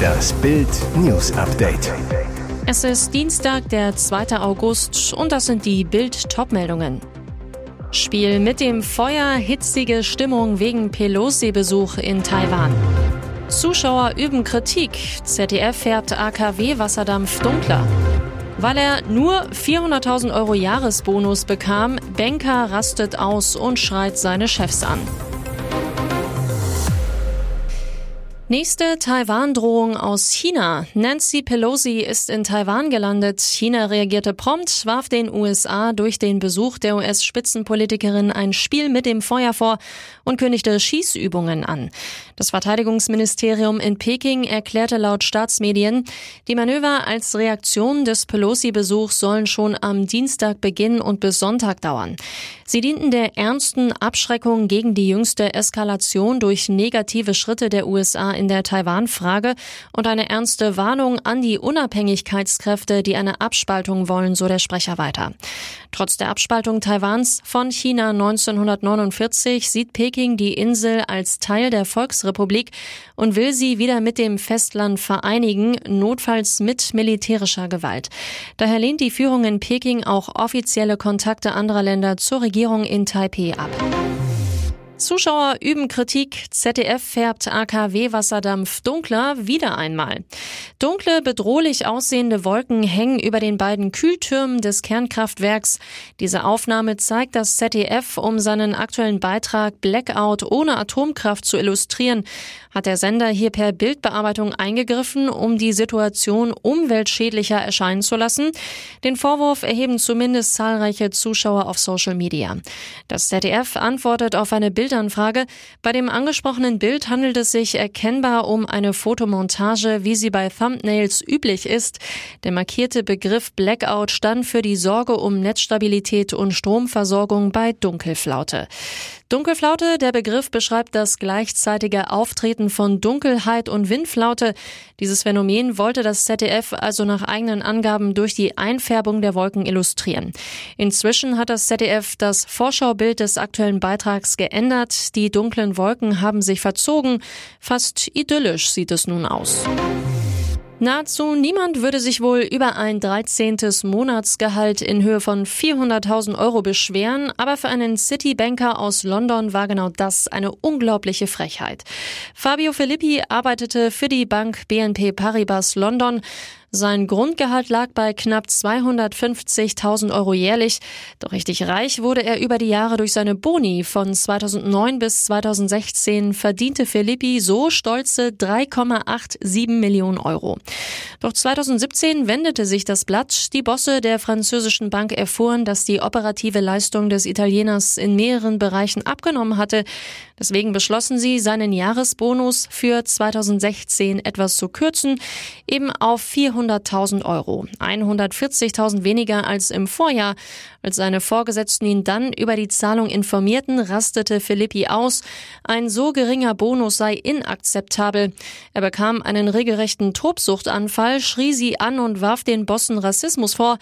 Das Bild News Update. Es ist Dienstag, der 2. August und das sind die Bild Topmeldungen. Spiel mit dem Feuer, hitzige Stimmung wegen Pelosi-Besuch in Taiwan. Zuschauer üben Kritik. ZDF färbt AKW-Wasserdampf dunkler. Weil er nur 400.000 Euro Jahresbonus bekam, Banker rastet aus und schreit seine Chefs an. Nächste Taiwan-Drohung aus China. Nancy Pelosi ist in Taiwan gelandet. China reagierte prompt, warf den USA durch den Besuch der US-Spitzenpolitikerin ein Spiel mit dem Feuer vor und kündigte Schießübungen an. Das Verteidigungsministerium in Peking erklärte laut Staatsmedien, die Manöver als Reaktion des Pelosi-Besuchs sollen schon am Dienstag beginnen und bis Sonntag dauern. Sie dienten der ernsten Abschreckung gegen die jüngste Eskalation durch negative Schritte der USA in der Taiwan-Frage und eine ernste Warnung an die Unabhängigkeitskräfte, die eine Abspaltung wollen, so der Sprecher weiter. Trotz der Abspaltung Taiwans von China 1949 sieht Peking die Insel als Teil der Volksrepublik und will sie wieder mit dem Festland vereinigen, notfalls mit militärischer Gewalt. Daher lehnt die Führung in Peking auch offizielle Kontakte anderer Länder zur Regierung in Taipei ab. Zuschauer üben Kritik. ZDF färbt AKW-Wasserdampf dunkler wieder einmal. Dunkle, bedrohlich aussehende Wolken hängen über den beiden Kühltürmen des Kernkraftwerks. Diese Aufnahme zeigt das ZDF, um seinen aktuellen Beitrag Blackout ohne Atomkraft zu illustrieren. Hat der Sender hier per Bildbearbeitung eingegriffen, um die Situation umweltschädlicher erscheinen zu lassen? Den Vorwurf erheben zumindest zahlreiche Zuschauer auf Social Media. Das ZDF antwortet auf eine Bild Bildanfrage. Bei dem angesprochenen Bild handelt es sich erkennbar um eine Fotomontage, wie sie bei Thumbnails üblich ist. Der markierte Begriff Blackout stand für die Sorge um Netzstabilität und Stromversorgung bei Dunkelflaute. Dunkelflaute, der Begriff beschreibt das gleichzeitige Auftreten von Dunkelheit und Windflaute. Dieses Phänomen wollte das ZDF also nach eigenen Angaben durch die Einfärbung der Wolken illustrieren. Inzwischen hat das ZDF das Vorschaubild des aktuellen Beitrags geändert. Die dunklen Wolken haben sich verzogen. Fast idyllisch sieht es nun aus. Nahezu niemand würde sich wohl über ein 13. Monatsgehalt in Höhe von 400.000 Euro beschweren, aber für einen Citibanker aus London war genau das eine unglaubliche Frechheit. Fabio Filippi arbeitete für die Bank BNP Paribas London. Sein Grundgehalt lag bei knapp 250.000 Euro jährlich. Doch richtig reich wurde er über die Jahre durch seine Boni. Von 2009 bis 2016 verdiente Filippi so stolze 3,87 Millionen Euro. Doch 2017 wendete sich das Blatt. Die Bosse der französischen Bank erfuhren, dass die operative Leistung des Italieners in mehreren Bereichen abgenommen hatte. Deswegen beschlossen sie, seinen Jahresbonus für 2016 etwas zu kürzen, eben auf 400 200.000 Euro, 140.000 weniger als im Vorjahr. Als seine Vorgesetzten ihn dann über die Zahlung informierten, rastete Filippi aus. Ein so geringer Bonus sei inakzeptabel. Er bekam einen regelrechten Tobsuchtanfall, schrie sie an und warf den Bossen Rassismus vor.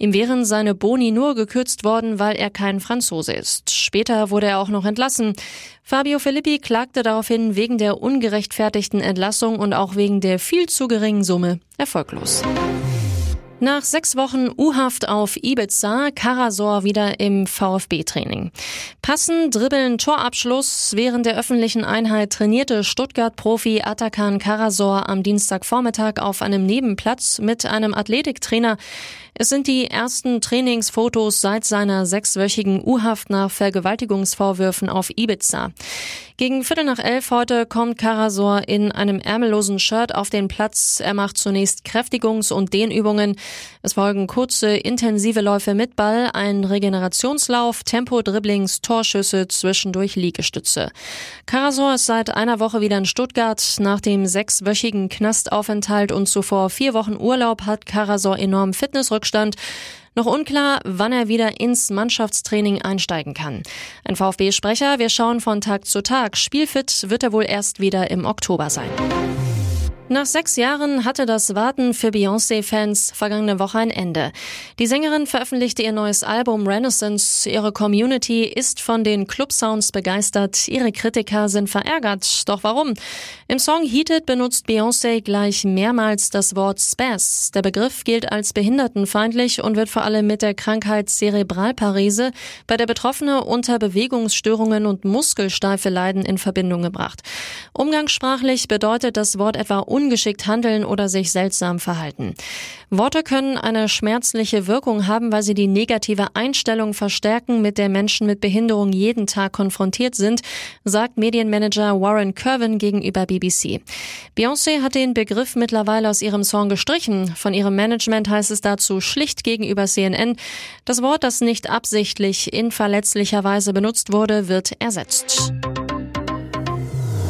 Ihm wären seine Boni nur gekürzt worden, weil er kein Franzose ist. Später wurde er auch noch entlassen. Fabio Filippi klagte daraufhin wegen der ungerechtfertigten Entlassung und auch wegen der viel zu geringen Summe erfolglos. Nach sechs Wochen U-Haft auf Ibiza, Karasor wieder im VfB-Training. Passen, Dribbeln, Torabschluss. Während der öffentlichen Einheit trainierte Stuttgart-Profi Atakan Karasor am Dienstagvormittag auf einem Nebenplatz mit einem Athletiktrainer. Es sind die ersten Trainingsfotos seit seiner sechswöchigen U-Haft nach Vergewaltigungsvorwürfen auf Ibiza. Gegen Viertel nach elf heute kommt Karasor in einem ärmellosen Shirt auf den Platz. Er macht zunächst Kräftigungs- und Dehnübungen. Es folgen kurze, intensive Läufe mit Ball, ein Regenerationslauf, Tempo-Dribblings, Torschüsse, zwischendurch Liegestütze. Karasor ist seit einer Woche wieder in Stuttgart. Nach dem sechswöchigen Knastaufenthalt und zuvor vier Wochen Urlaub hat Karasor enorm Fitnessrückstand. Noch unklar, wann er wieder ins Mannschaftstraining einsteigen kann. Ein VfB-Sprecher, wir schauen von Tag zu Tag. Spielfit wird er wohl erst wieder im Oktober sein. Nach sechs Jahren hatte das Warten für Beyoncé-Fans vergangene Woche ein Ende. Die Sängerin veröffentlichte ihr neues Album Renaissance. Ihre Community ist von den Club-Sounds begeistert. Ihre Kritiker sind verärgert. Doch warum? Im Song Heated benutzt Beyoncé gleich mehrmals das Wort Spaz. Der Begriff gilt als behindertenfeindlich und wird vor allem mit der Krankheit Zerebralparese, bei der Betroffene unter Bewegungsstörungen und Muskelsteife leiden, in Verbindung gebracht. Umgangssprachlich bedeutet das Wort etwa ungeschickt handeln oder sich seltsam verhalten. Worte können eine schmerzliche Wirkung haben, weil sie die negative Einstellung verstärken, mit der Menschen mit Behinderung jeden Tag konfrontiert sind, sagt Medienmanager Warren Kervin gegenüber BBC. Beyoncé hat den Begriff mittlerweile aus ihrem Song gestrichen. Von ihrem Management heißt es dazu schlicht gegenüber CNN, das Wort, das nicht absichtlich in verletzlicher Weise benutzt wurde, wird ersetzt.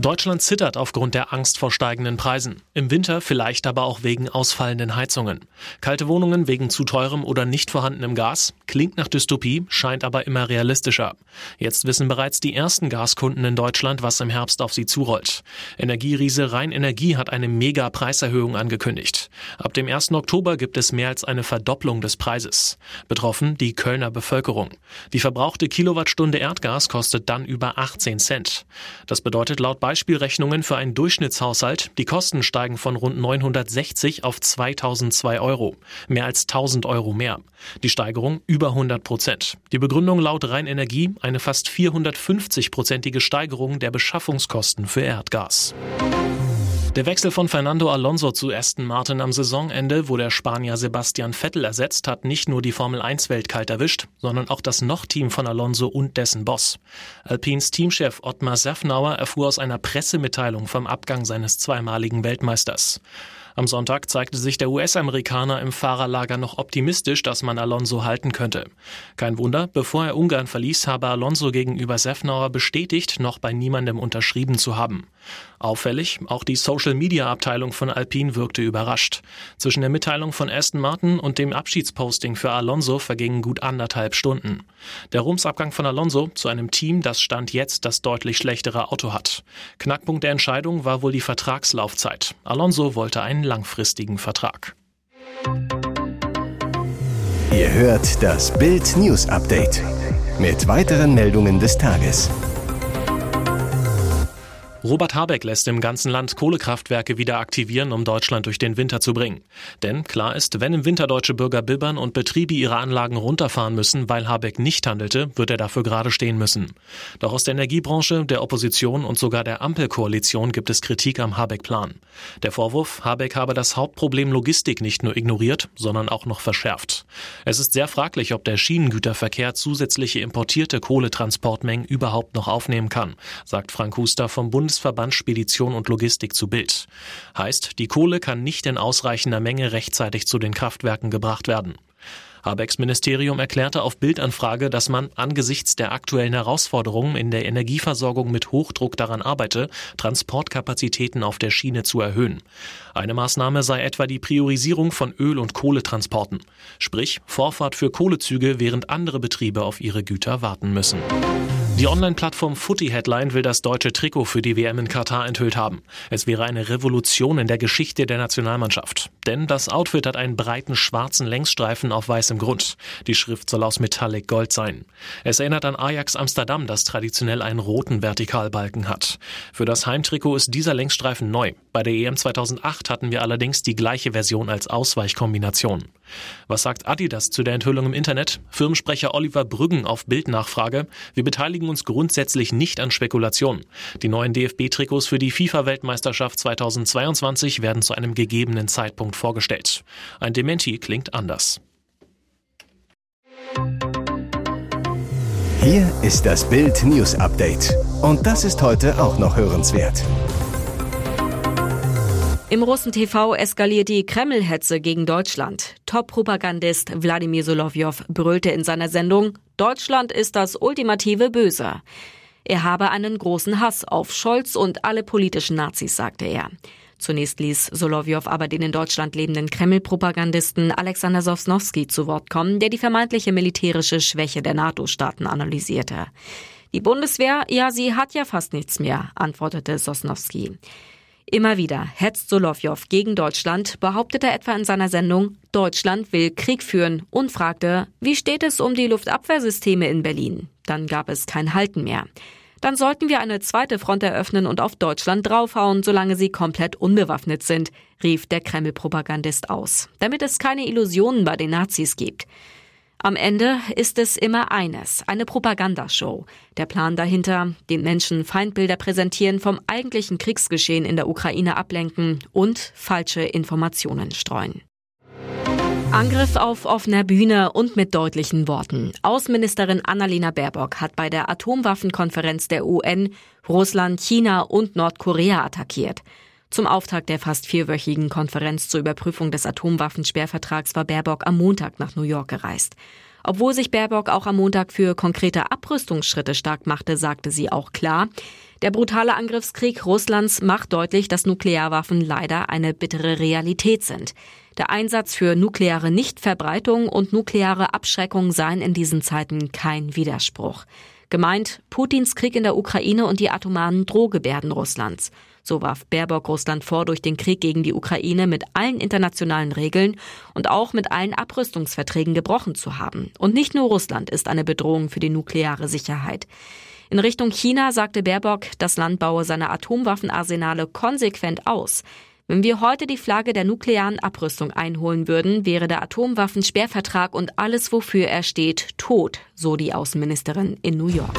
Deutschland zittert aufgrund der Angst vor steigenden Preisen. Im Winter vielleicht aber auch wegen ausfallenden Heizungen. Kalte Wohnungen wegen zu teurem oder nicht vorhandenem Gas klingt nach Dystopie, scheint aber immer realistischer. Jetzt wissen bereits die ersten Gaskunden in Deutschland, was im Herbst auf sie zurollt. Energieriese Rhein Energie hat eine mega Preiserhöhung angekündigt. Ab dem 1. Oktober gibt es mehr als eine Verdopplung des Preises. Betroffen die Kölner Bevölkerung. Die verbrauchte Kilowattstunde Erdgas kostet dann über 18 Cent. Das bedeutet laut Beispielrechnungen für einen Durchschnittshaushalt. Die Kosten steigen von rund 960 auf 2002 Euro. Mehr als 1000 Euro mehr. Die Steigerung über 100 Prozent. Die Begründung laut Rheinenergie eine fast 450-prozentige Steigerung der Beschaffungskosten für Erdgas. Der Wechsel von Fernando Alonso zu Aston Martin am Saisonende, wo der Spanier Sebastian Vettel ersetzt, hat nicht nur die Formel 1 Welt kalt erwischt, sondern auch das Noch-Team von Alonso und dessen Boss. Alpins Teamchef Ottmar Safnauer erfuhr aus einer Pressemitteilung vom Abgang seines zweimaligen Weltmeisters. Am Sonntag zeigte sich der US-Amerikaner im Fahrerlager noch optimistisch, dass man Alonso halten könnte. Kein Wunder, bevor er Ungarn verließ, habe Alonso gegenüber Sefnauer bestätigt, noch bei niemandem unterschrieben zu haben. Auffällig, auch die Social-Media-Abteilung von Alpine wirkte überrascht. Zwischen der Mitteilung von Aston Martin und dem Abschiedsposting für Alonso vergingen gut anderthalb Stunden. Der Rumsabgang von Alonso zu einem Team, das Stand jetzt das deutlich schlechtere Auto hat. Knackpunkt der Entscheidung war wohl die Vertragslaufzeit. Alonso wollte einen langfristigen Vertrag. Ihr hört das Bild News Update mit weiteren Meldungen des Tages. Robert Habeck lässt im ganzen Land Kohlekraftwerke wieder aktivieren, um Deutschland durch den Winter zu bringen. Denn klar ist, wenn im Winter deutsche Bürger bibbern und Betriebe ihre Anlagen runterfahren müssen, weil Habeck nicht handelte, wird er dafür gerade stehen müssen. Doch aus der Energiebranche, der Opposition und sogar der Ampelkoalition gibt es Kritik am Habeck-Plan. Der Vorwurf, Habeck habe das Hauptproblem Logistik nicht nur ignoriert, sondern auch noch verschärft. Es ist sehr fraglich, ob der Schienengüterverkehr zusätzliche importierte Kohletransportmengen überhaupt noch aufnehmen kann, sagt Frank Huster vom Bund Bundesverband Spedition und Logistik zu Bild. Heißt, die Kohle kann nicht in ausreichender Menge rechtzeitig zu den Kraftwerken gebracht werden. Habecks Ministerium erklärte auf Bildanfrage, dass man angesichts der aktuellen Herausforderungen in der Energieversorgung mit Hochdruck daran arbeite, Transportkapazitäten auf der Schiene zu erhöhen. Eine Maßnahme sei etwa die Priorisierung von Öl- und Kohletransporten, sprich Vorfahrt für Kohlezüge, während andere Betriebe auf ihre Güter warten müssen. Die Online-Plattform Footy Headline will das deutsche Trikot für die WM in Katar enthüllt haben. Es wäre eine Revolution in der Geschichte der Nationalmannschaft. Denn das Outfit hat einen breiten schwarzen Längsstreifen auf weißem Grund. Die Schrift soll aus Metallic Gold sein. Es erinnert an Ajax Amsterdam, das traditionell einen roten Vertikalbalken hat. Für das Heimtrikot ist dieser Längsstreifen neu. Bei der EM 2008 hatten wir allerdings die gleiche Version als Ausweichkombination. Was sagt Adidas zu der Enthüllung im Internet? Firmensprecher Oliver Brüggen auf Bildnachfrage. Wir beteiligen uns grundsätzlich nicht an Spekulationen. Die neuen DFB-Trikots für die FIFA-Weltmeisterschaft 2022 werden zu einem gegebenen Zeitpunkt vorgestellt. Ein Dementi klingt anders. Hier ist das Bild News Update. Und das ist heute auch noch hörenswert. Im Russen TV eskaliert die Kreml-Hetze gegen Deutschland. Top-Propagandist Wladimir Solowjow brüllte in seiner Sendung, Deutschland ist das ultimative Böse. Er habe einen großen Hass auf Scholz und alle politischen Nazis, sagte er. Zunächst ließ Solowjow aber den in Deutschland lebenden Kreml-Propagandisten Alexander Sosnowski zu Wort kommen, der die vermeintliche militärische Schwäche der NATO-Staaten analysierte. Die Bundeswehr, ja, sie hat ja fast nichts mehr, antwortete Sosnowski. Immer wieder hetzt Solowjow gegen Deutschland, behauptete etwa in seiner Sendung, Deutschland will Krieg führen und fragte, wie steht es um die Luftabwehrsysteme in Berlin? Dann gab es kein Halten mehr. Dann sollten wir eine zweite Front eröffnen und auf Deutschland draufhauen, solange sie komplett unbewaffnet sind, rief der Kreml-Propagandist aus, damit es keine Illusionen bei den Nazis gibt. Am Ende ist es immer eines, eine Propagandashow. Der Plan dahinter, den Menschen Feindbilder präsentieren, vom eigentlichen Kriegsgeschehen in der Ukraine ablenken und falsche Informationen streuen. Angriff auf offener Bühne und mit deutlichen Worten. Außenministerin Annalena Baerbock hat bei der Atomwaffenkonferenz der UN Russland, China und Nordkorea attackiert. Zum Auftakt der fast vierwöchigen Konferenz zur Überprüfung des Atomwaffensperrvertrags war Baerbock am Montag nach New York gereist. Obwohl sich Baerbock auch am Montag für konkrete Abrüstungsschritte stark machte, sagte sie auch klar, der brutale Angriffskrieg Russlands macht deutlich, dass Nuklearwaffen leider eine bittere Realität sind. Der Einsatz für nukleare Nichtverbreitung und nukleare Abschreckung seien in diesen Zeiten kein Widerspruch. Gemeint Putins Krieg in der Ukraine und die atomaren Drohgebärden Russlands. So warf Baerbock Russland vor, durch den Krieg gegen die Ukraine mit allen internationalen Regeln und auch mit allen Abrüstungsverträgen gebrochen zu haben. Und nicht nur Russland ist eine Bedrohung für die nukleare Sicherheit. In Richtung China sagte Baerbock, das Land baue seine Atomwaffenarsenale konsequent aus. Wenn wir heute die Flagge der nuklearen Abrüstung einholen würden, wäre der Atomwaffensperrvertrag und alles, wofür er steht, tot, so die Außenministerin in New York.